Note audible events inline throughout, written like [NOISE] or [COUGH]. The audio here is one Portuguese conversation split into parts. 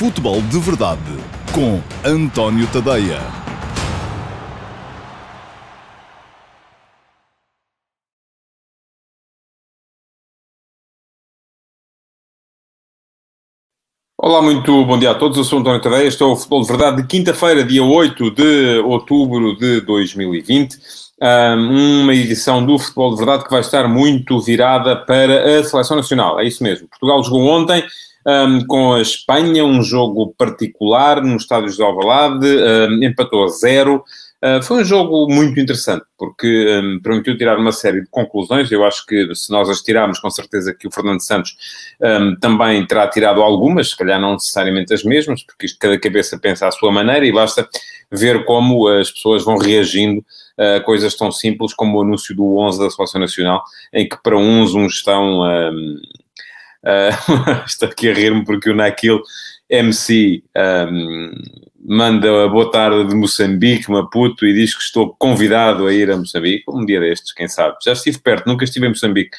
Futebol de Verdade com António Tadeia. Olá, muito bom dia a todos. Eu sou António Tadeia. Estou ao Futebol de Verdade de quinta-feira, dia 8 de outubro de 2020. Uma edição do Futebol de Verdade que vai estar muito virada para a Seleção Nacional. É isso mesmo. Portugal jogou ontem um, com a Espanha, um jogo particular no estádio de Alvalade, um, empatou a zero. Uh, foi um jogo muito interessante, porque um, permitiu tirar uma série de conclusões. Eu acho que se nós as tirarmos, com certeza que o Fernando Santos um, também terá tirado algumas, se calhar não necessariamente as mesmas, porque isto cada cabeça pensa à sua maneira e basta ver como as pessoas vão reagindo a coisas tão simples como o anúncio do 11 da Seleção Nacional, em que para uns, uns estão. Um, uh, [LAUGHS] estou aqui a rir-me porque o Naquil MC um, manda a boa tarde de Moçambique, Maputo, e diz que estou convidado a ir a Moçambique, um dia destes, quem sabe. Já estive perto, nunca estive em Moçambique,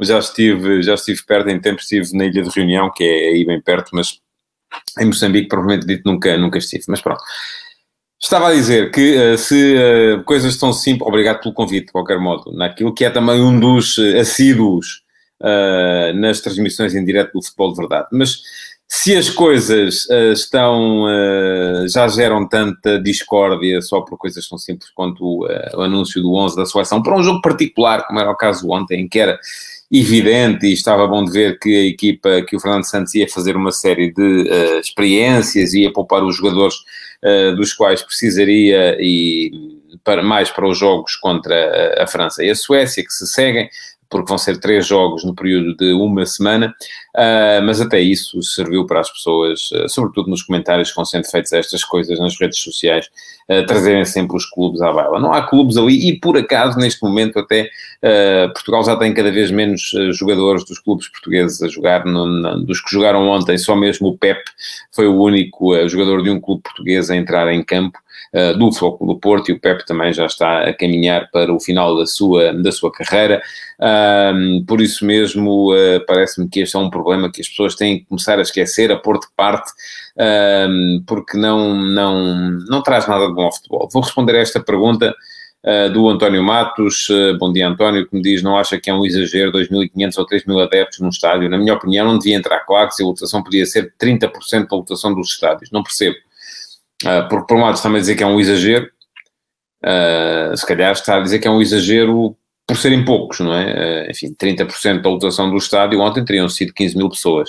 já estive, já estive perto, em tempo estive na Ilha de Reunião, que é aí bem perto, mas em Moçambique, provavelmente dito, nunca, nunca estive. Mas pronto. Estava a dizer que uh, se uh, coisas tão simples, obrigado pelo convite, de qualquer modo, naquilo que é também um dos uh, assíduos nas transmissões em direto do futebol de verdade, mas se as coisas uh, estão, uh, já geram tanta discórdia só por coisas tão simples quanto uh, o anúncio do 11 da seleção, para um jogo particular, como era o caso ontem, em que era evidente e estava bom de ver que a equipa, que o Fernando Santos ia fazer uma série de experiências, ia poupar os jogadores dos quais precisaria e para, mais para os jogos contra a, a França e a Suécia, que se seguem, porque vão ser três jogos no período de uma semana, uh, mas até isso serviu para as pessoas, uh, sobretudo nos comentários que vão sendo feitos estas coisas nas redes sociais, uh, trazerem sempre os clubes à baila. Não há clubes ali e, por acaso, neste momento até Portugal já tem cada vez menos jogadores dos clubes portugueses a jogar, no, no, dos que jogaram ontem, só mesmo o Pep foi o único jogador de um clube português a entrar em campo. Uh, do Flóculo do Porto e o Pep também já está a caminhar para o final da sua, da sua carreira. Um, por isso mesmo, uh, parece-me que este é um problema que as pessoas têm que começar a esquecer, a pôr de parte, um, porque não, não, não traz nada de bom ao futebol. Vou responder a esta pergunta uh, do António Matos. Uh, bom dia, António, que me diz: não acha que é um exagero 2.500 ou 3.000 adeptos num estádio? Na minha opinião, não devia entrar. Claro que se a lotação podia ser 30% da lotação dos estádios. Não percebo. Porque, por um lado, está-me a dizer que é um exagero. se calhar está a dizer que é um exagero por serem poucos, não é? Uh, enfim, 30% da lotação do estádio ontem teriam sido 15 mil pessoas.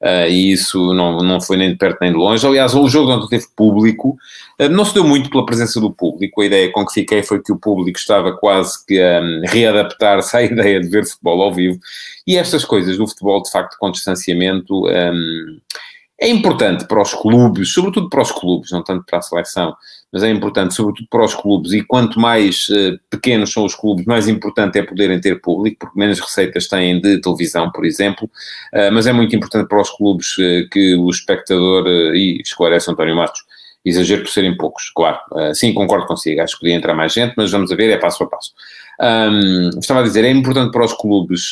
Uh, e isso não, não foi nem de perto nem de longe. Aliás, o jogo onde teve público uh, não se deu muito pela presença do público. A ideia com que fiquei foi que o público estava quase que a um, readaptar-se à [LAUGHS] ideia de ver futebol ao vivo. E estas coisas do futebol, de facto, com distanciamento. Um, é importante para os clubes, sobretudo para os clubes, não tanto para a seleção, mas é importante sobretudo para os clubes, e quanto mais uh, pequenos são os clubes, mais importante é poderem ter público, porque menos receitas têm de televisão, por exemplo, uh, mas é muito importante para os clubes uh, que o espectador, e esclarece António Matos, exagero por serem poucos, claro, sim, concordo consigo, acho que podia entrar mais gente, mas vamos a ver, é passo a passo. Um, estava a dizer, é importante para os clubes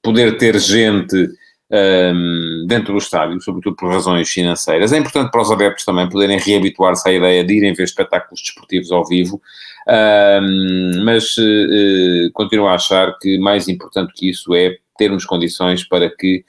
poder ter gente um, dentro do estádio, sobretudo por razões financeiras. É importante para os adeptos também poderem reabituar-se à ideia de irem ver espetáculos desportivos ao vivo, um, mas uh, continuo a achar que mais importante que isso é termos condições para que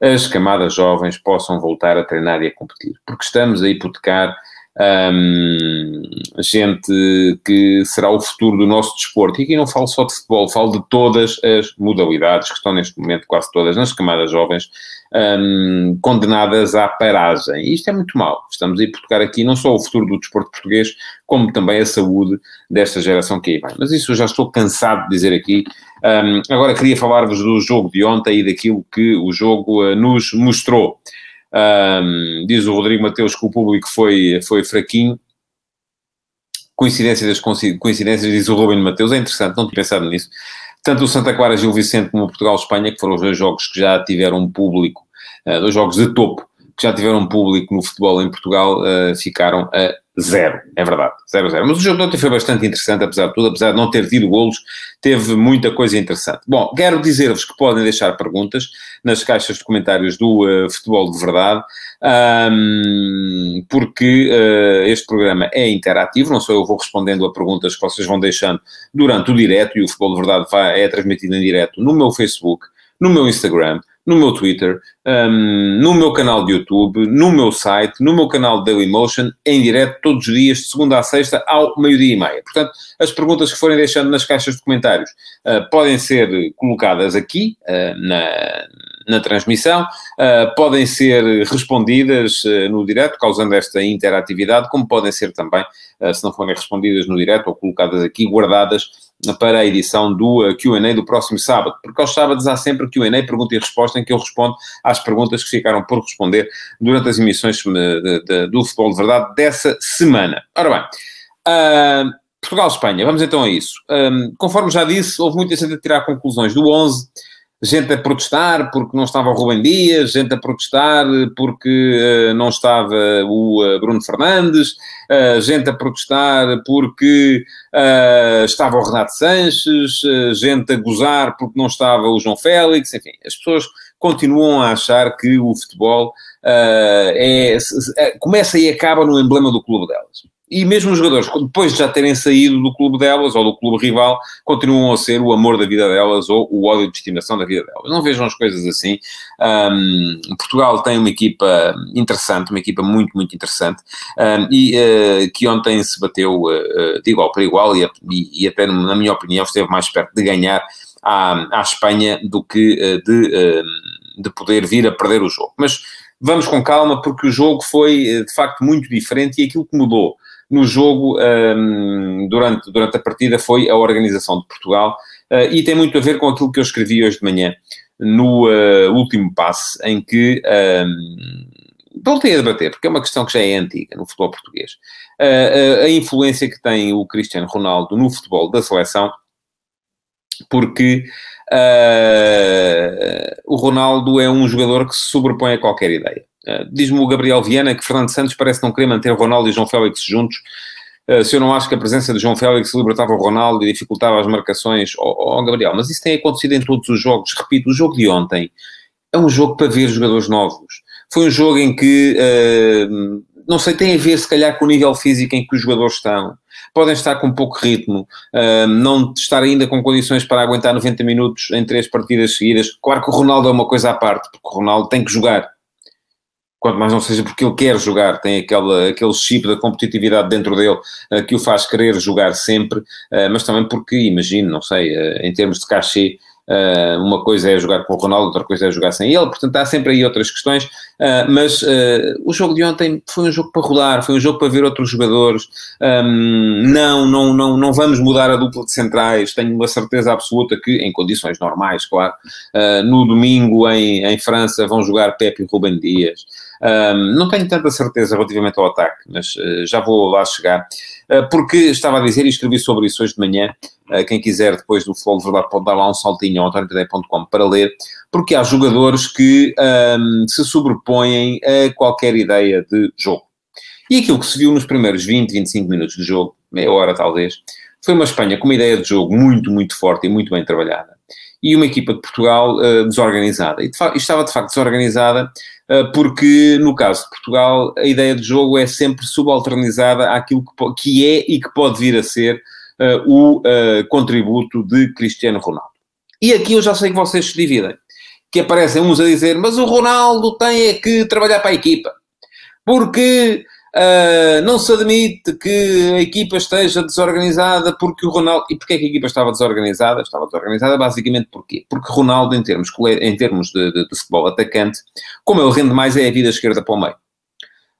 as camadas jovens possam voltar a treinar e a competir, porque estamos a hipotecar um, gente que será o futuro do nosso desporto. E aqui não falo só de futebol, falo de todas as modalidades que estão neste momento, quase todas, nas camadas jovens, um, condenadas à paragem. E isto é muito mau. Estamos a hipotecar aqui não só o futuro do desporto português, como também a saúde desta geração que aí vem. Mas isso eu já estou cansado de dizer aqui. Um, agora queria falar-vos do jogo de ontem e daquilo que o jogo uh, nos mostrou. Um, diz o Rodrigo Mateus que o público foi, foi fraquinho. Coincidência das coincidências, diz o Ruben Mateus, é interessante, não tinha pensado nisso. Tanto o Santa Clara Gil Vicente como o Portugal-Espanha, que foram os dois jogos que já tiveram um público, uh, dois jogos de topo, que já tiveram público no futebol em Portugal uh, ficaram a zero, é verdade, zero, zero. Mas o jogo de ontem foi bastante interessante, apesar de tudo, apesar de não ter tido golos, teve muita coisa interessante. Bom, quero dizer-vos que podem deixar perguntas nas caixas de comentários do uh, Futebol de Verdade, um, porque uh, este programa é interativo, não só eu vou respondendo a perguntas que vocês vão deixando durante o direto, e o Futebol de Verdade vai, é transmitido em direto no meu Facebook, no meu Instagram, no meu Twitter, um, no meu canal de YouTube, no meu site, no meu canal Dailymotion, em direto todos os dias, de segunda a sexta, ao meio-dia e meia. Portanto, as perguntas que forem deixando nas caixas de comentários uh, podem ser colocadas aqui, uh, na, na transmissão, uh, podem ser respondidas no direto, causando esta interatividade, como podem ser também, se não forem respondidas no direto ou colocadas aqui, guardadas para a edição do uh, Q&A do próximo sábado, porque aos sábados há sempre Q&A, pergunta e resposta, em que eu respondo às perguntas que ficaram por responder durante as emissões de, de, do Futebol de Verdade dessa semana. Ora bem, uh, Portugal-Espanha, vamos então a isso. Um, conforme já disse, houve muita gente a tirar conclusões do 11, gente a protestar porque não estava o Rubem Dias, gente a protestar porque uh, não estava o uh, Bruno Fernandes, uh, gente a protestar porque estava o Renato Sanches, gente a gozar porque não estava o João Félix, enfim, as pessoas continuam a achar que o futebol é, começa e acaba no emblema do clube delas. E mesmo os jogadores, depois de já terem saído do clube delas ou do clube rival, continuam a ser o amor da vida delas ou o ódio de estimação da vida delas. Não vejam as coisas assim. Um, Portugal tem uma equipa interessante, uma equipa muito, muito interessante, um, e uh, que ontem se bateu uh, de igual para igual e, e, até, na minha opinião, esteve mais perto de ganhar à, à Espanha do que uh, de, de poder vir a perder o jogo. Mas vamos com calma, porque o jogo foi de facto muito diferente e aquilo que mudou no jogo um, durante, durante a partida foi a organização de Portugal uh, e tem muito a ver com aquilo que eu escrevi hoje de manhã no uh, último passe, em que um, voltei a debater, porque é uma questão que já é antiga no futebol português. Uh, a influência que tem o Cristiano Ronaldo no futebol da seleção, porque o Ronaldo é um jogador que se sobrepõe a qualquer ideia. Uh, Diz-me o Gabriel Viana que Fernando Santos parece não querer manter Ronaldo e João Félix juntos. Uh, se eu não acho que a presença de João Félix libertava o Ronaldo e dificultava as marcações, oh, oh, Gabriel, mas isso tem acontecido em todos os jogos. Repito, o jogo de ontem é um jogo para ver jogadores novos. Foi um jogo em que, não sei, tem a ver se calhar com o nível físico em que os jogadores estão podem estar com pouco ritmo, uh, não estar ainda com condições para aguentar 90 minutos em três partidas seguidas. Claro que o Ronaldo é uma coisa à parte, porque o Ronaldo tem que jogar. Quanto mais não seja porque ele quer jogar, tem aquele, aquele chip da competitividade dentro dele uh, que o faz querer jogar sempre, uh, mas também porque, imagino, não sei, em termos de cachê, uma coisa é jogar com o Ronaldo, outra coisa é jogar sem ele, portanto há sempre aí outras questões, mas o jogo de ontem foi um jogo para rodar, foi um jogo para ver outros jogadores. Um, não, não, não, não vamos mudar a dupla de centrais, tenho uma certeza absoluta que, em condições normais, claro, no domingo em, em França vão jogar Pepe e Rubem Dias. Não tenho tanta certeza relativamente ao ataque, mas uh, já vou lá chegar. Uh, porque estava a dizer e escrevi sobre isso hoje de manhã. Uh, quem quiser depois do Futebol de Verdade pode dar lá um saltinho ao antonio.com para ler, porque há jogadores que um, se sobrepõem a qualquer ideia de jogo. E aquilo que se viu nos primeiros 20, 25 minutos de jogo, meia hora talvez, foi uma Espanha com uma ideia de jogo muito, muito forte e muito bem trabalhada. E uma equipa de Portugal uh, desorganizada. E, de estava de facto desorganizada uh, porque, no caso de Portugal, a ideia de jogo é sempre subalternizada àquilo que, que é e que pode vir a ser uh, o contributo de Cristiano Ronaldo. E aqui eu já sei que vocês se dividem. Que aparecem uns a dizer, mas o Ronaldo tem é que trabalhar para a equipa. Porque Uh, não se admite que a equipa esteja desorganizada porque o Ronaldo. E porquê que a equipa estava desorganizada? Estava desorganizada basicamente porquê? Porque Ronaldo, em termos, em termos de, de, de futebol atacante, como ele rende mais, é a vida esquerda para o meio.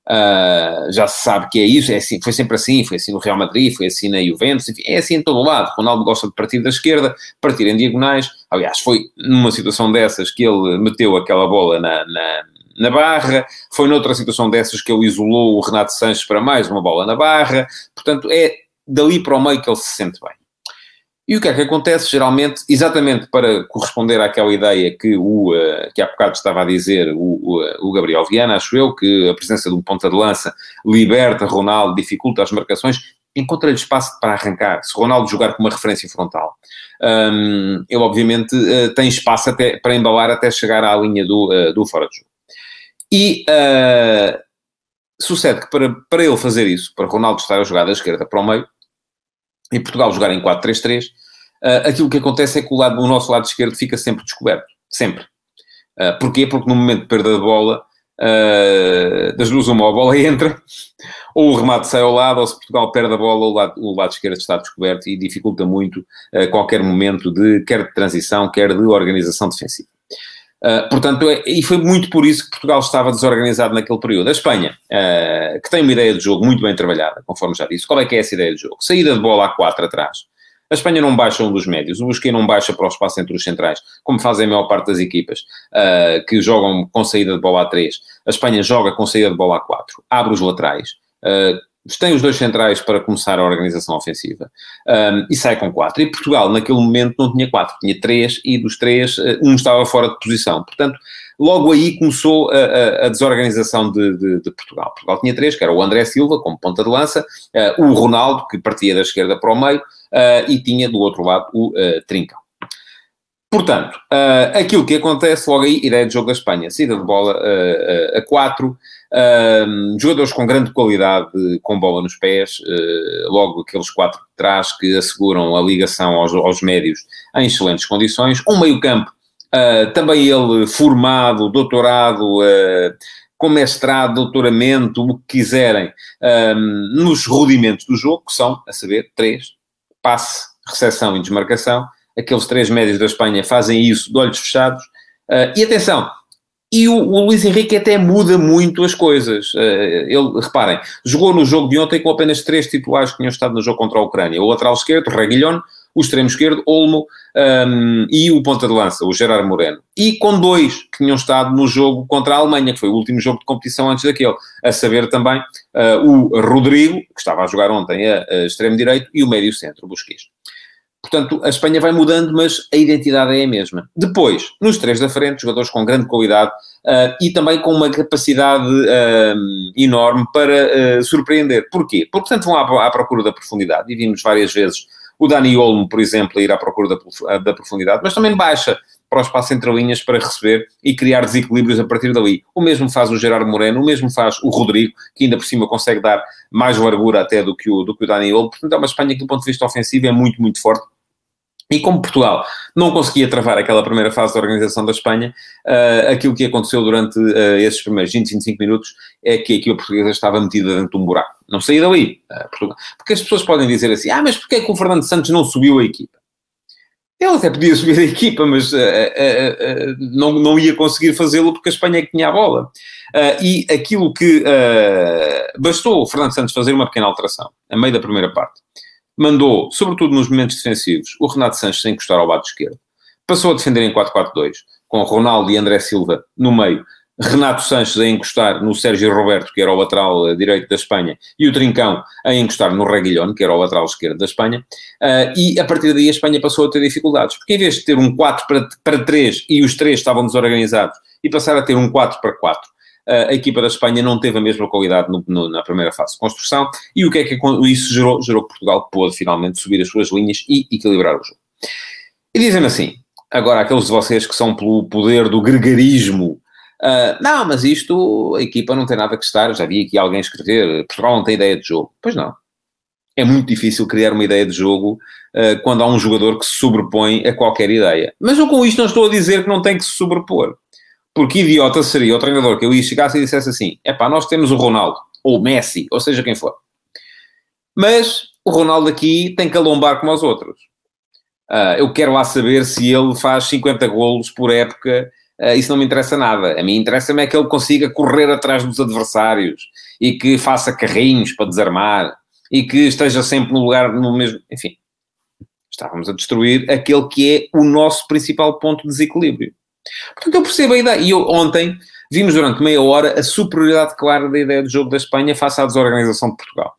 Uh, já se sabe que é isso, é assim, foi sempre assim, foi assim no Real Madrid, foi assim na Juventus, enfim, é assim em todo lado. Ronaldo gosta de partir da esquerda, partir em diagonais. Aliás, foi numa situação dessas que ele meteu aquela bola na, na na barra, foi noutra situação dessas que ele isolou o Renato Sanches para mais uma bola na barra, portanto é dali para o meio que ele se sente bem. E o que é que acontece? Geralmente, exatamente para corresponder àquela ideia que, o, uh, que há bocado estava a dizer o, o, Gabriel Viana, acho eu, que a presença de um ponta de lança liberta Ronaldo, dificulta as marcações, encontra-lhe espaço para arrancar. Se Ronaldo jogar com uma referência frontal, um, ele obviamente uh, tem espaço até, para embalar até chegar à linha do, uh, do fora de jogo. E sucede que para, para ele fazer isso, para Ronaldo estar a jogar da esquerda para o meio, e Portugal jogar em 4-3-3, uh, ah, aquilo que acontece é que o, lado, o nosso lado esquerdo fica sempre descoberto. Sempre. Uh, porquê? Porque no momento de perda de bola, uh, das duas uma, a bola entra, [LAUGHS] ou o remate sai ao lado, ou se Portugal perde a bola, o lado, o lado esquerdo está descoberto e dificulta muito uh, qualquer momento de, quer de transição, quer de organização defensiva. Uh, portanto, é, e foi muito por isso que Portugal estava desorganizado naquele período. A Espanha, uh, que tem uma ideia de jogo muito bem trabalhada, conforme já disse. Qual é que é essa ideia de jogo? Saída de bola a 4 atrás. A Espanha não baixa um dos médios, o Busquets não baixa para o espaço entre os centrais, como fazem a maior parte das equipas uh, que jogam com saída de bola a 3. A Espanha joga com saída de bola a 4, abre os laterais, tem os dois centrais para começar a organização ofensiva um, e sai com quatro. E Portugal, naquele momento, não tinha quatro, tinha três e dos três, eh, um estava fora de posição. Portanto, logo aí começou a, a, a desorganização de, de, de, Portugal. Portugal tinha três, que era o André Silva, como ponta de lança, uh, o Ronaldo, que partia da esquerda para o meio, uh, e tinha do outro lado o uh, Trincão. Portanto, uh, aquilo que acontece logo aí, ideia de jogo da Espanha, saída de bola uh, uh, a 4, jogadores com grande qualidade, com bola nos pés, logo aqueles quatro de trás que asseguram a ligação aos, aos médios em excelentes condições, um meio campo, também ele formado, doutorado, com mestrado, doutoramento, o que quiserem, nos rudimentos do jogo, que são, a saber, três, passe, recepção e desmarcação, aqueles três médios da Espanha fazem isso de olhos fechados. Uh, e atenção, e o, o, Luís Henrique até muda muito as coisas. Uh, ele, reparem, jogou no jogo de ontem com apenas três titulares que tinham estado no jogo contra a Ucrânia. O lateral esquerdo, Reguilhon, o extremo esquerdo, Olmo, um, e o ponta de lança, o Gerard Moreno. E com dois que tinham estado no jogo contra a Alemanha, que foi o último jogo de competição antes daquele. A saber também uh, o Rodrigo, que estava a jogar ontem a, a extremo direito, e o médio centro, o Busquets. Portanto, a Espanha vai mudando, mas a identidade é a mesma. Depois, nos três da frente, jogadores com grande qualidade uh, e também com uma capacidade uh, enorme para uh, surpreender. Porquê? Porque, portanto, vão à, à, procura da profundidade, e vimos várias vezes o Dani Olmo, por exemplo, ir à procura da, da profundidade, mas também baixa para o espaço entre linhas para receber e criar desequilíbrios a partir dali. O mesmo faz o Gerardo Moreno, o mesmo faz o Rodrigo, que ainda por cima consegue dar mais largura até do que o, do que o Dani Olmo. Portanto, é uma Espanha que, do ponto de vista ofensivo, é muito, muito forte e como Portugal não conseguia travar aquela primeira fase da organização da Espanha, uh, aquilo que aconteceu durante uh, esses primeiros 20, 25 minutos é que a equipa portuguesa estava metida dentro de um buraco. Não saía dali. Uh, porque as pessoas podem dizer assim, ah, mas porquê é que o Fernando Santos não subiu a equipa? Ele até podia subir a equipa, mas não, não ia conseguir fazê-lo porque a Espanha é que tinha a bola. e aquilo que bastou o Fernando Santos fazer uma pequena alteração, a meio da primeira parte mandou, sobretudo nos momentos defensivos, o Renato Sanches a encostar ao lado esquerdo. Passou a defender em 4-4-2, com Ronaldo e André Silva no meio, Renato Sanches a encostar no Sérgio Roberto, que era o lateral eh, direito da Espanha, e o Trincão a encostar no Reguilhón, que era o lateral esquerdo da Espanha, uh, e a partir daí a Espanha passou a ter dificuldades, porque em vez de ter um 4 para, para 3 e os três estavam desorganizados, e passar a ter um 4 para 4, a equipa da Espanha não teve a mesma qualidade no, no, na primeira fase de construção, e o que é que isso gerou? Gerou que Portugal pôde finalmente subir as suas linhas e equilibrar o jogo. E dizem assim, agora aqueles de vocês que são pelo poder do gregarismo, uh, não, mas isto, a equipa não tem nada que estar, já vi aqui alguém escrever, Portugal não tem ideia de jogo. Pois não. É muito difícil criar uma ideia de jogo uh, quando há um jogador que se sobrepõe a qualquer ideia. Mas eu com isto não estou a dizer que não tem que se sobrepor. Porque idiota seria o treinador que ia chegasse e dissesse assim: é pá, nós temos o Ronaldo, ou o Messi, ou seja quem for. Mas o Ronaldo aqui tem que alombar como os outros. Uh, eu quero lá saber se ele faz 50 golos por época. Uh, isso não me interessa nada. A mim interessa-me é que ele consiga correr atrás dos adversários e que faça carrinhos para desarmar e que esteja sempre no lugar, no mesmo. Enfim, estávamos a destruir aquele que é o nosso principal ponto de desequilíbrio. Portanto, eu percebo a ideia. E eu, ontem vimos durante meia hora a superioridade clara da ideia do jogo da Espanha face à desorganização de Portugal.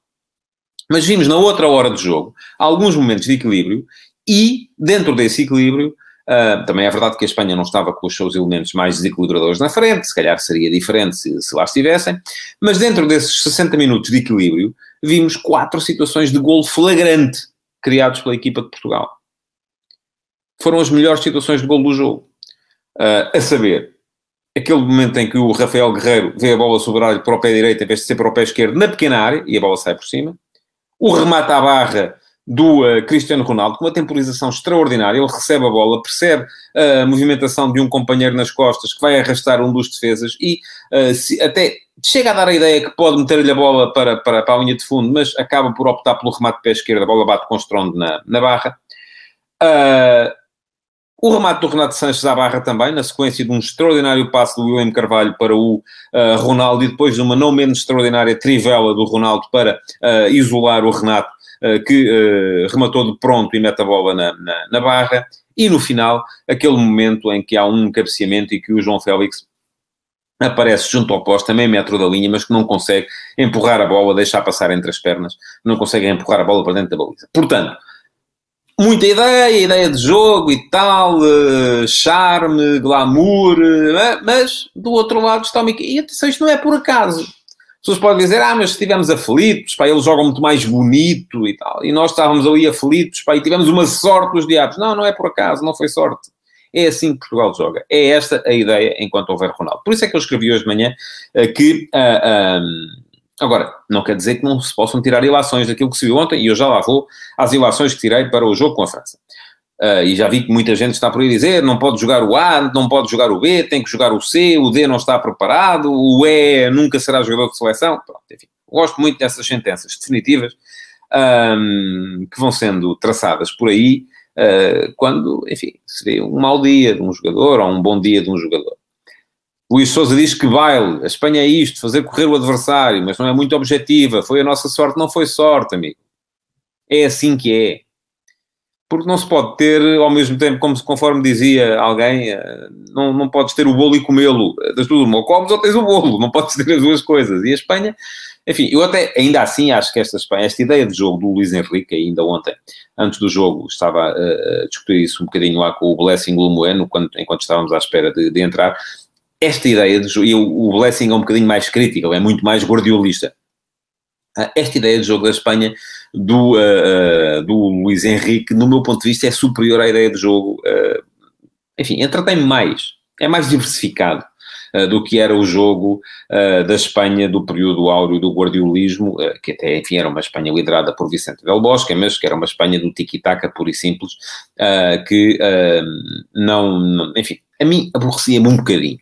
Mas vimos na outra hora do jogo alguns momentos de equilíbrio E, dentro desse equilíbrio, uh, também é verdade que a Espanha não estava com os seus elementos mais desequilibradores na frente, se calhar seria diferente se, se lá estivessem, mas dentro desses 60 minutos de equilíbrio, vimos quatro situações de gol flagrante criados pela equipa de Portugal. Foram as melhores situações de gol do jogo. Uh, a saber, aquele momento em que o Rafael Guerreiro vê a bola sobrar para o pé direito em vez de ser para o pé esquerdo na pequena área e a bola sai por cima. O remate à barra do uh, Cristiano Ronaldo, com uma temporização extraordinária. Ele recebe a bola, percebe a movimentação de um companheiro nas costas que vai arrastar um dos defesas e uh, se, até chega a dar a ideia que pode meter-lhe a bola para, para, para a linha de fundo, mas acaba por optar pelo remate de pé esquerdo. A bola bate com estrondo na, na barra. Uh, o remate do Renato Sanches à barra também, na sequência de um extraordinário passo do William Carvalho para o uh, Ronaldo e depois de uma não menos extraordinária trivela do Ronaldo para uh, isolar o Renato, uh, que rematou de pronto e mete a bola na, na, na, barra. E no final, aquele momento em que há um cabeceamento e que o João Félix aparece junto ao poste, também metro da linha, mas que não consegue empurrar a bola, deixar passar entre as pernas, não consegue empurrar a bola para dentro da baliza. Portanto, muita ideia, ideia de jogo e tal, uh, charme, glamour, uh, mas do outro lado está o Mickey. E atenção, isto não é por acaso. As pessoas podem dizer, ah, mas estivemos aflitos, pá, eles jogam muito mais bonito e tal. E nós estávamos ali aflitos, pá, e tivemos uma sorte dos diabos. Não, não é por acaso, não foi sorte. É assim que Portugal joga. É esta a ideia enquanto houver Ronaldo. Por isso é que eu escrevi hoje de manhã uh, que... Uh, Agora, não quer dizer que não se possam tirar ilações daquilo que se viu ontem, e eu já lá vou às ilações que tirei para o jogo com a França. Uh, e já vi que muita gente está por aí dizer não pode jogar o A, não pode jogar o B, tem que jogar o C, o D não está preparado, o E nunca será jogador de seleção. Pronto, enfim, gosto muito dessas sentenças definitivas um, que vão sendo traçadas por aí uh, quando, enfim, seria um mau dia de um jogador ou um bom dia de um jogador. Luís Souza diz que baile, a Espanha é isto, fazer correr o adversário, mas não é muito objetiva. Foi a nossa sorte, não foi sorte, amigo. É assim que é. Porque não se pode ter, ao mesmo tempo, como conforme dizia alguém, eh, não, não podes ter o bolo e comê-lo. Das duas, ou comes ou tens o bolo, não podes ter as duas coisas. E a Espanha, enfim, eu até, ainda assim, acho que esta Espanha, esta ideia de jogo do Luís Henrique, ainda ontem, antes do jogo, estava a discutir isso um bocadinho lá com o Blessing Lumoeno, enquanto estávamos à espera de, de entrar esta ideia de jogo, e o, Blessing é um bocadinho mais crítico, é muito mais guardiolista. Ah, esta ideia de jogo da Espanha do, uh, uh, do Luís Henrique, no meu ponto de vista, é superior à ideia de jogo. Uh, enfim, entretém mais, é mais diversificado do que era o jogo da Espanha do período áureo do guardiolismo, que até, enfim, era uma Espanha liderada por Vicente Del Bosque, mas que era uma Espanha do tiki-taka puro e simples, que não, não, enfim, a mim aborrecia-me um bocadinho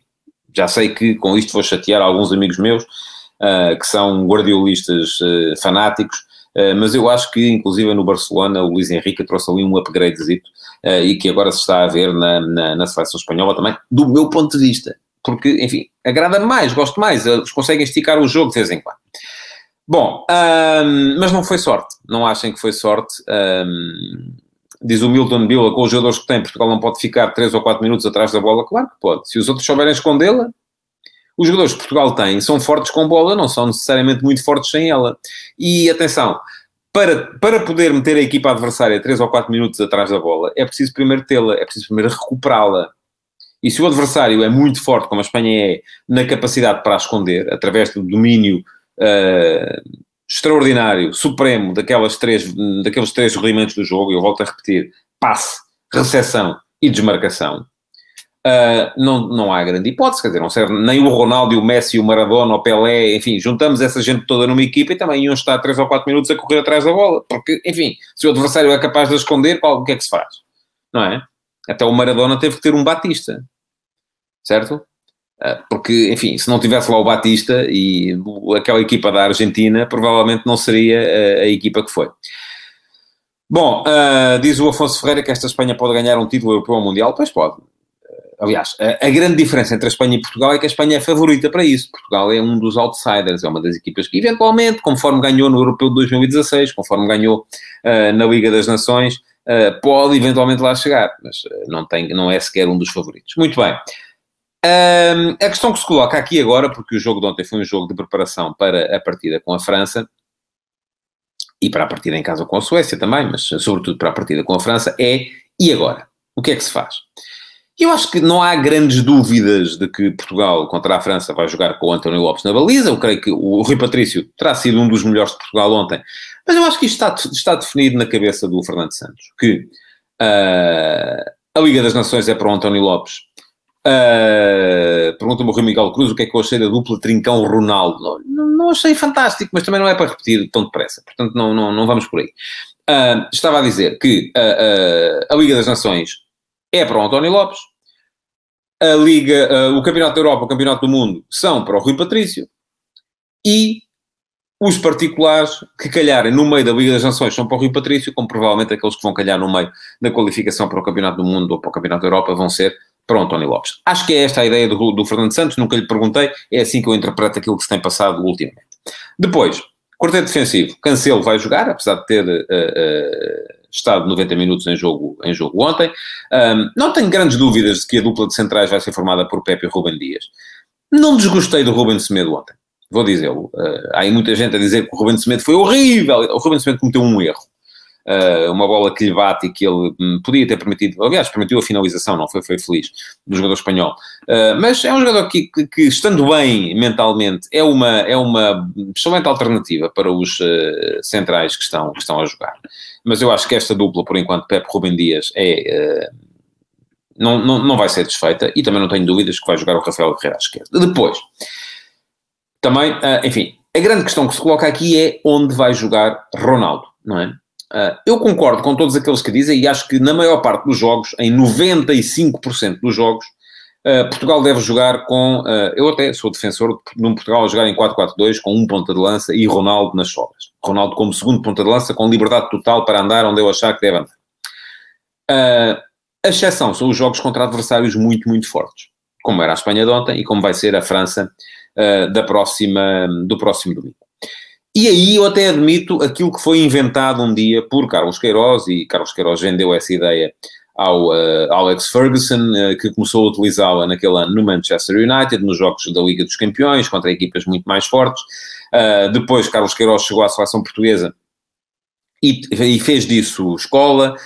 já sei que com isto vou chatear alguns amigos meus uh, que são guardiolistas uh, fanáticos, uh, mas eu acho que, inclusive, no Barcelona, o Luís Henrique trouxe ali um upgradezito e que agora se está a ver na, na, na seleção espanhola também, do meu ponto de vista. Porque, enfim, agrada-me mais, gosto mais, eles conseguem esticar o jogo de vez em quando. Bom, um, mas não foi sorte. Não achem que foi sorte. Um, diz o Milton Bila, com os jogadores que tem, Portugal não pode ficar 3 ou 4 minutos atrás da bola? Claro que pode. Se os outros souberem escondê-la, os jogadores que Portugal tem são fortes com bola, não são necessariamente muito fortes sem ela. E atenção, para, para poder meter a equipa adversária 3 ou 4 minutos atrás da bola, é preciso primeiro tê-la, é preciso primeiro recuperá-la. E se o adversário é muito forte, como a Espanha é, na capacidade para a esconder, através do domínio uh, extraordinário, supremo daquelas três, daqueles três rudimentos do jogo, eu volto a repetir, passe, recepção e desmarcação, uh, não, não há grande hipótese, quer dizer, não serve nem o Ronaldo, o Messi, o Maradona, o Pelé, enfim, juntamos essa gente toda numa equipa e também iam estar 3 ou 4 minutos a correr atrás da bola, porque, enfim, se o adversário é capaz de esconder, o que é que se faz? Não é? Até o Maradona teve que ter um Batista, certo? Ah, porque, enfim, se não tivesse lá o Batista e aquela equipa da Argentina, provavelmente não seria a, a equipa que foi. Bom, uh, diz o Afonso Ferreira que esta Espanha pode ganhar um título europeu ou mundial. Pois pode. Aliás, a, a, grande diferença entre a Espanha e Portugal é que a Espanha é favorita para isso. Portugal é um dos outsiders, é uma das equipas que, eventualmente, conforme ganhou no Europeu de 2016, conforme ganhou uh, na Liga das Nações, uh, pode eventualmente lá chegar, mas não, tem, não é sequer um dos favoritos. Muito bem. Um, a questão que se coloca aqui agora, porque o jogo de ontem foi um jogo de preparação para a partida com a França, e para a partida em casa com a Suécia também, mas sobretudo para a partida com a França, é e agora? O que é que se faz? Eu acho que não há grandes dúvidas de que Portugal contra a França vai jogar com o António Lopes na baliza. Eu creio que o Rui Patrício terá sido um dos melhores de Portugal ontem. Mas eu acho que isto está, está definido na cabeça do Fernando Santos. Que uh, a Liga das Nações é para o António Lopes. Uh, Pergunta-me o Rui Miguel Cruz o que é que eu achei da dupla Trincão-Ronaldo. Não, não, achei fantástico, mas também não é para repetir tão depressa. Portanto, não, não, não vamos por aí. Uh, estava a dizer que a Liga das Nações é para o António Lopes. A Liga, uh, o Campeonato da Europa, o Campeonato do Mundo são para o Rui Patrício. E os particulares que calharem no meio da Liga das Nações são para o Rui Patrício, como provavelmente aqueles que vão calhar no meio da qualificação para o Campeonato do Mundo ou para o Campeonato da Europa vão ser para o António Lopes. Acho que é esta a ideia do, do Fernando Santos, nunca lhe perguntei, é assim que eu interpreto aquilo que se tem passado ultimamente. Depois, quarteto defensivo, Cancelo vai jogar, apesar de ter uh, uh, estado 90 minutos em jogo, em jogo ontem. Um, não tenho grandes dúvidas de que a dupla de centrais vai ser formada por Pepe e Ruben Dias. Não desgostei do Ruben Semedo ontem, vou dizê-lo. Uh, há aí muita gente a dizer que o Ruben Semedo foi horrível. O Ruben Semedo cometeu um erro. Uh, uma bola que lhe bate e que ele um, podia ter permitido, aliás, permitiu a finalização, não foi, foi feliz, do jogador espanhol. Uh, mas é um jogador que, que, que, estando bem mentalmente, é uma, é uma excelente alternativa para os uh, centrais que estão, que estão a jogar. Mas eu acho que esta dupla, por enquanto, Pepe Rubem Dias, é, não, não, não vai ser desfeita e também não tenho dúvidas que vai jogar o Rafael Guerreiro à esquerda. Depois, também, enfim, a grande questão que se coloca aqui é onde vai jogar Ronaldo, não é? Uh, eu concordo com todos aqueles que dizem, e acho que na maior parte dos jogos, em 95% dos jogos, uh, Portugal deve jogar com. Uh, eu até sou defensor de um Portugal a jogar em 4-4-2 com um ponta de lança e Ronaldo nas sobras. Ronaldo como segundo ponta de lança, com liberdade total para andar onde eu achar que deve andar. a exceção são os jogos contra adversários muito, muito fortes, como era a Espanha de ontem e como vai ser a França da próxima, do próximo domingo. E aí eu até admito aquilo que foi inventado um dia por Carlos Queiroz, e Carlos Queiroz vendeu essa ideia ao uh, Alex Ferguson, uh, que começou a utilizá-la naquele ano no Manchester United, nos jogos da Liga dos Campeões, contra equipas muito mais fortes. Uh, depois Carlos Queiroz chegou à seleção portuguesa e, e fez disso escola,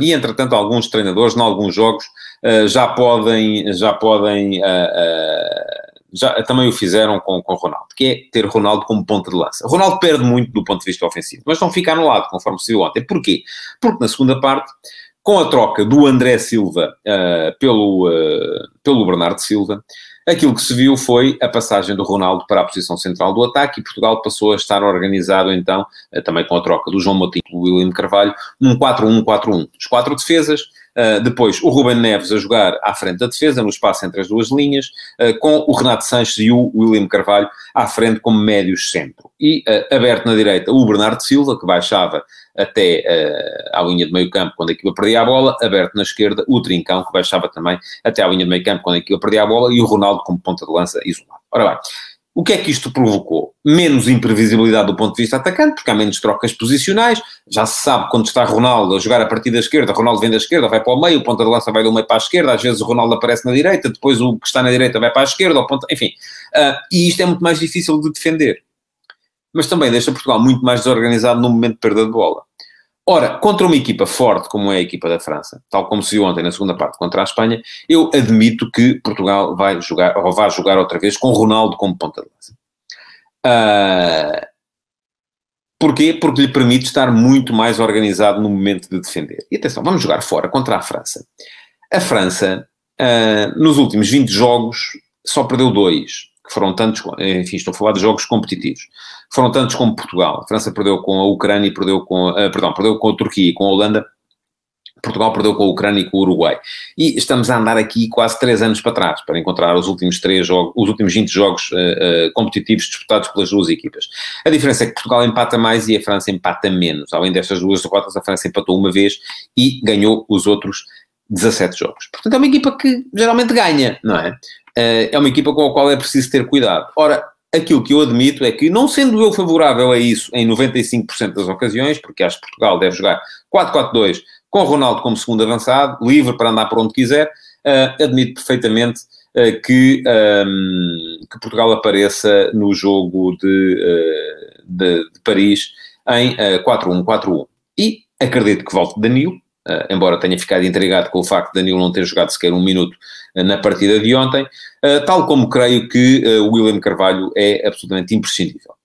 e entretanto alguns treinadores, em alguns jogos, já podem, já podem já também o fizeram com, com Ronaldo, que é ter Ronaldo como ponta de lança. Ronaldo perde muito do ponto de vista ofensivo, mas não fica anulado, conforme se viu ontem. Porquê? Porque na segunda parte, com a troca do André Silva uh, pelo, uh, pelo Bernardo Silva, aquilo que se viu foi a passagem do Ronaldo para a posição central do ataque e Portugal passou a estar organizado então, uh, também com a troca do João Moutinho e do William Carvalho, um 4-1-4-1. Os quatro defesas, Uh, depois, o Ruben Neves a jogar à frente da defesa, no espaço entre as duas linhas, uh, com o Renato Sanches e o William Carvalho à frente como médios centro. E uh, aberto na direita, o Bernardo Silva, que baixava até à linha de meio campo quando a equipa perdia a bola, aberto na esquerda, o Trincão, que baixava também até à linha de meio campo quando a equipa perdia a bola, e o Ronaldo como ponta de lança isolado. Ora bem, o que é que isto provocou? Menos imprevisibilidade do ponto de vista atacante, porque há menos trocas posicionais. Já se sabe quando está Ronaldo a jogar a partir da esquerda, Ronaldo vem da esquerda, vai para o meio, o ponta de lança vai do meio para a esquerda, às vezes o Ronaldo aparece na direita, depois o que está na direita vai para a esquerda, enfim. Uh, e isto é muito mais difícil de defender. Mas também deixa Portugal muito mais desorganizado no momento de perda de bola. Ora, contra uma equipa forte como é a equipa da França, tal como se viu ontem na segunda parte contra a Espanha, eu admito que Portugal vai jogar, ou vai jogar outra vez com Ronaldo como ponta de lança. Uh, porquê? Porque lhe permite estar muito mais organizado no momento de defender. E atenção, vamos jogar fora contra a França. A França, uh, nos últimos 20 jogos, só perdeu dois que foram tantos, enfim, estou a falar de jogos competitivos, foram tantos como Portugal. A França perdeu com a Ucrânia perdeu com, uh, perdão, perdeu com a Turquia e com a Holanda. Portugal perdeu com a Ucrânia e com o Uruguai. E estamos a andar aqui quase três anos para trás, para encontrar os últimos três jogos, os últimos 20 jogos uh, uh, competitivos disputados pelas duas equipas. A diferença é que Portugal empata mais e a França empata menos. Além destas duas derrotas, a França empatou uma vez e ganhou os outros 17 jogos. Portanto, é uma equipa que geralmente ganha, não é? Eh, é uma equipa com a qual é preciso ter cuidado. Ora, aquilo que eu admito é que, não sendo eu favorável a isso em 95% das ocasiões, porque acho que Portugal deve jogar 4-4-2 com Ronaldo como segundo avançado, livre para andar por onde quiser, uh, admito perfeitamente uh, que, um, que, Portugal apareça no jogo de, uh, de, de Paris em 4-1-4-1. E acredito que volte Danilo, Uh, embora tenha ficado intrigado com o facto de Danilo não ter jogado sequer um minuto uh, na partida de ontem, uh, tal como creio que o William Carvalho é absolutamente imprescindível.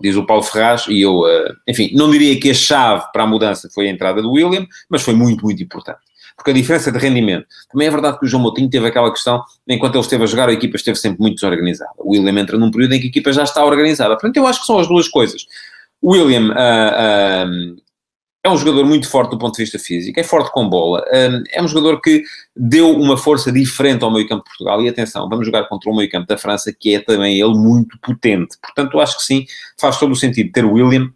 Diz o Paulo Ferraz, e eu, enfim, não diria que a chave para a mudança foi a entrada do William, mas foi muito, muito importante. Porque a diferença de rendimento. Também é verdade que o João Moutinho teve aquela questão, enquanto ele esteve a jogar, a equipa esteve sempre muito desorganizada. O William entra num período em que a equipa já está organizada. Portanto, eu acho que são as duas coisas. William uh, uh, é um jogador muito forte do ponto de vista físico, é forte com bola, hum, é um jogador que deu uma força diferente ao meio campo de Portugal. E atenção, vamos jogar contra o meio campo da França, que é também ele muito potente. Portanto, acho que sim, faz todo o sentido ter o William.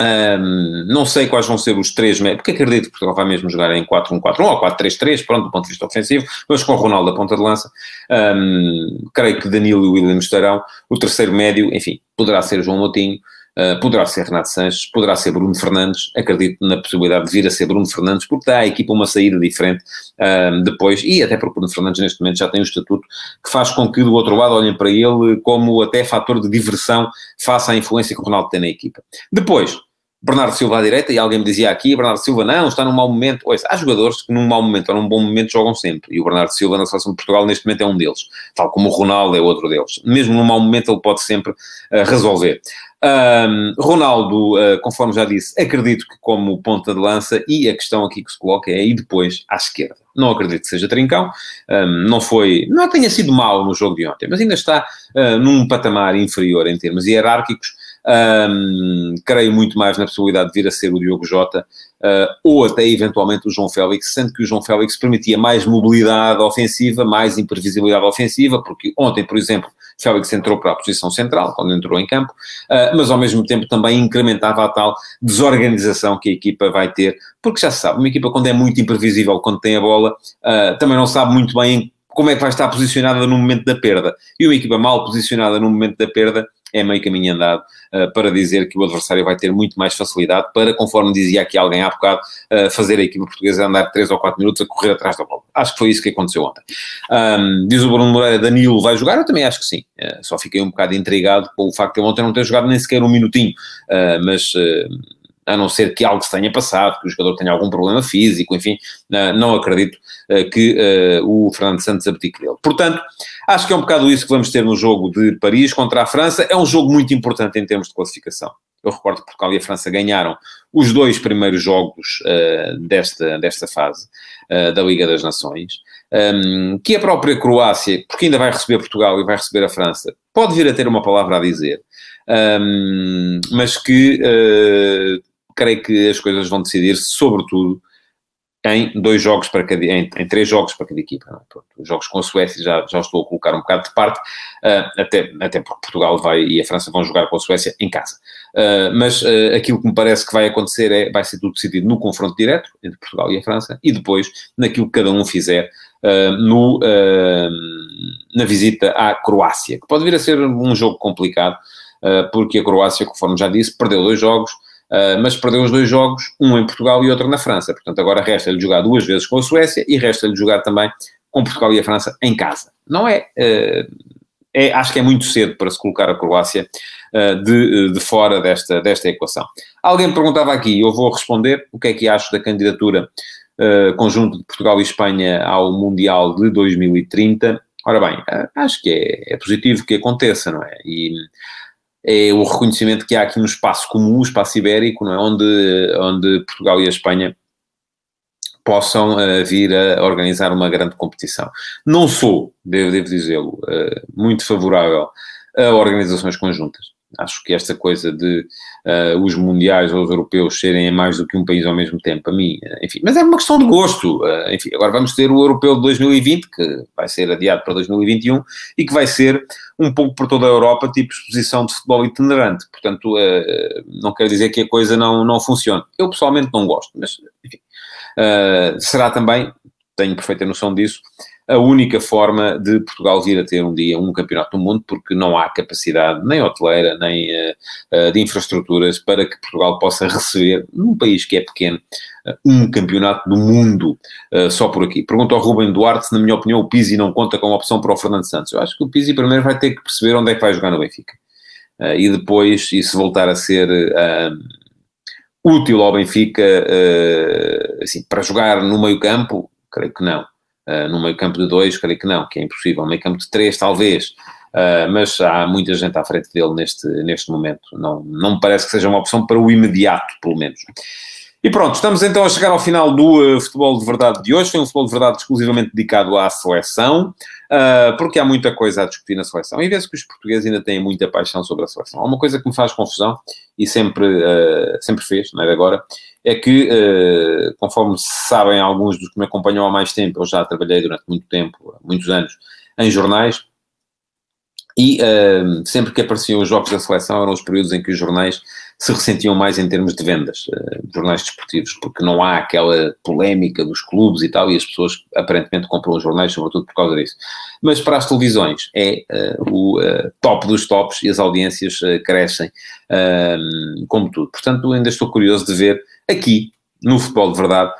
Um, não sei quais vão ser os três porque acredito que Portugal vai mesmo jogar em 4-1-4-1 ou 4-3-3, pronto, do ponto de vista ofensivo, mas com o Ronaldo a ponta de lança. Um, creio que Danilo e William estarão. O terceiro médio, enfim, poderá ser João Moutinho. Uh, poderá ser Renato Sanches, poderá ser Bruno Fernandes, acredito na possibilidade de vir a ser Bruno Fernandes, porque dá à equipa uma saída diferente uh, depois, e até porque Bruno Fernandes neste momento já tem um estatuto que faz com que do outro lado olhem para ele como até fator de diversão face à influência que o Ronaldo tem na equipa. Depois, Bernardo Silva à direita, e alguém me dizia aqui, Bernardo Silva não, está num mau momento. Ouça, há jogadores que num mau momento ou num bom momento jogam sempre, e o Bernardo Silva na seleção de Portugal neste momento é um deles, tal como o Ronaldo é outro deles. Mesmo num mau momento ele pode sempre uh, resolver. Um, Ronaldo, uh, conforme já disse, acredito que como ponta de lança, e a questão aqui que se coloca é, e depois, à esquerda. Não acredito que seja trincão, um, não foi, não tenha sido mal no jogo de ontem, mas ainda está uh, num patamar inferior em termos hierárquicos, um, creio muito mais na possibilidade de vir a ser o Diogo Jota uh, ou até eventualmente o João Félix, sendo que o João Félix permitia mais mobilidade ofensiva, mais imprevisibilidade ofensiva, porque ontem, por exemplo, Félix entrou para a posição central, quando entrou em campo, uh, mas ao mesmo tempo também incrementava a tal desorganização que a equipa vai ter, porque já se sabe, uma equipa quando é muito imprevisível, quando tem a bola, uh, também não sabe muito bem como é que vai estar posicionada no momento da perda. E uma equipa mal posicionada no momento da perda é meio caminho andado uh, para dizer que o adversário vai ter muito mais facilidade para, conforme dizia aqui alguém há bocado, uh, fazer a equipa portuguesa andar 3 ou 4 minutos a correr atrás da bola. Acho que foi isso que aconteceu ontem. Um, diz o Bruno Moreira, Danilo vai jogar? Eu também acho que sim. Uh, só fiquei um bocado intrigado com o facto de ele ontem não ter jogado nem sequer um minutinho, mas a não ser que algo se tenha passado, que o jogador tenha algum problema físico, enfim, não acredito que o Fernando Santos abdique dele. Portanto, Acho que é um bocado isso que vamos ter no jogo de Paris contra a França. É um jogo muito importante em termos de classificação. Eu recordo que Portugal e a França ganharam os dois primeiros jogos uh, desta, desta fase uh, da Liga das Nações. Um, que a própria Croácia, porque ainda vai receber Portugal e vai receber a França, pode vir a ter uma palavra a dizer, um, mas que uh, creio que as coisas vão decidir, sobretudo, em dois jogos para cada, em, em três jogos para cada equipa. É? os jogos com a Suécia já, já estou a colocar um bocado de parte, uh, até, até porque Portugal vai e a França vão jogar com a Suécia em casa. Uh, mas uh, aquilo que me parece que vai acontecer é, vai ser tudo decidido no confronto direto entre Portugal e a França e depois naquilo que cada um fizer no, na visita à Croácia, que pode vir a ser um jogo complicado, porque a Croácia, conforme já disse, perdeu dois jogos, Uh, mas perdeu os dois jogos, um em Portugal e outro na França. Portanto, agora resta-lhe jogar duas vezes com a Suécia e resta-lhe jogar também com Portugal e a França em casa. Não é, uh, é acho que é muito cedo para se colocar a Croácia uh, de, de, fora desta, desta equação. Alguém me perguntava aqui, eu vou responder o que é que acho da candidatura conjunto de Portugal e Espanha ao Mundial de 2030. Ora bem, acho que é, é positivo que aconteça, não é? E é o reconhecimento que há aqui no espaço comum, o espaço ibérico, não é? onde, onde Portugal e a Espanha possam uh, vir a organizar uma grande competição. Não sou, devo, devo dizê-lo, uh, muito favorável a organizações conjuntas. Acho que esta coisa de uh, os mundiais ou os europeus serem mais do que um país ao mesmo tempo, a mim, enfim, mas é uma questão de gosto. Uh, enfim, agora vamos ter o europeu de 2020, que vai ser adiado para 2021 e que vai ser um pouco por toda a Europa, tipo exposição de futebol itinerante. Portanto, uh, não quer dizer que a coisa não, não funcione. Eu pessoalmente não gosto, mas enfim, será também, tenho perfeita noção disso, a única forma de Portugal vir a ter um dia um campeonato do mundo, porque não há capacidade nem hoteleira, nem uh, de infraestruturas para que Portugal possa receber, num país que é pequeno, uh, um campeonato do mundo uh, só por aqui. Pergunto ao Rubem Duarte se, na minha opinião, o Pizzi não conta como opção para o Fernando Santos. Eu acho que o Pizzi primeiro vai ter que perceber onde é que vai jogar no Benfica. uh, e depois isso voltar a ser útil ao Benfica assim, para jogar no meio campo, creio que não. No meio campo de dois, creio que não, que é impossível. No meio campo de três, talvez. Uh, mas há muita gente à frente dele neste, neste momento. Não, não me parece que seja uma opção para o imediato, pelo menos. E pronto, estamos então a chegar ao final do uh, Futebol de Verdade de hoje. Foi um Futebol de Verdade exclusivamente dedicado à seleção, uh, porque há muita coisa a discutir na seleção. E vê-se que os portugueses ainda têm muita paixão sobre a seleção. Há uma coisa que me faz confusão, e sempre, uh, sempre fez, não é agora, é que, conforme sabem alguns dos que me acompanham há mais tempo, eu já trabalhei durante muito tempo, muitos anos, em jornais, e sempre que apareciam os jogos da seleção eram os períodos em que os jornais se ressentiam mais em termos de vendas, uh, jornais desportivos, porque não há aquela polémica dos clubes e tal, e as pessoas aparentemente compram os jornais, sobretudo por causa disso. Mas para as televisões é uh, o top dos tops e as audiências crescem, como tudo. Portanto, ainda estou curioso de ver aqui, no futebol de verdade,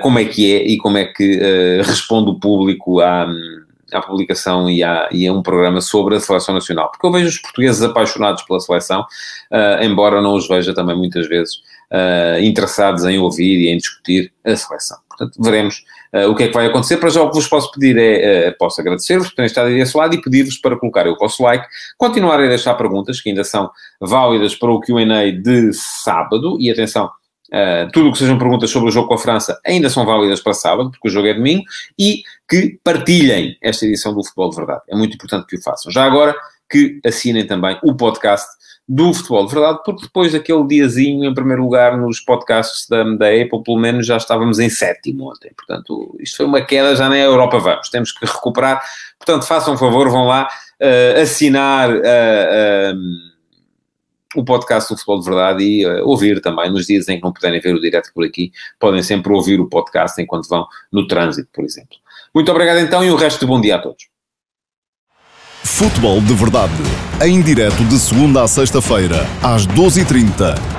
como é que é e como é que responde o público à. Um, à publicação e a, e a um programa sobre a seleção nacional, porque eu vejo os portugueses apaixonados pela seleção, uh, embora não os veja também muitas vezes uh, interessados em ouvir e em discutir a seleção. Portanto, veremos uh, o que é que vai acontecer. Para já o que vos posso pedir é, posso agradecer-vos por terem estado aí desse lado e pedir-vos para colocarem o vosso like, continuarem a deixar perguntas que ainda são válidas para o Q&A de sábado, e atenção, Uh, tudo o que sejam perguntas sobre o jogo com a França ainda são válidas para sábado, porque o jogo é domingo, e que partilhem esta edição do Futebol de Verdade. É muito importante que o façam. Já agora, que assinem também o podcast do Futebol de Verdade, porque depois daquele diazinho, em primeiro lugar, nos podcasts da, da Apple, pelo menos já estávamos em sétimo ontem. Portanto, isto foi uma queda, já na Europa vamos. Temos que recuperar. Portanto, façam um favor, vão lá uh, assinar. Uh, o podcast do Futebol de Verdade e uh, ouvir também nos dias em que não puderem ver o direto por aqui, podem sempre ouvir o podcast enquanto vão no trânsito, por exemplo. Muito obrigado então e o resto de bom dia a todos. Futebol de Verdade, em direto de segunda a sexta-feira, às 12h30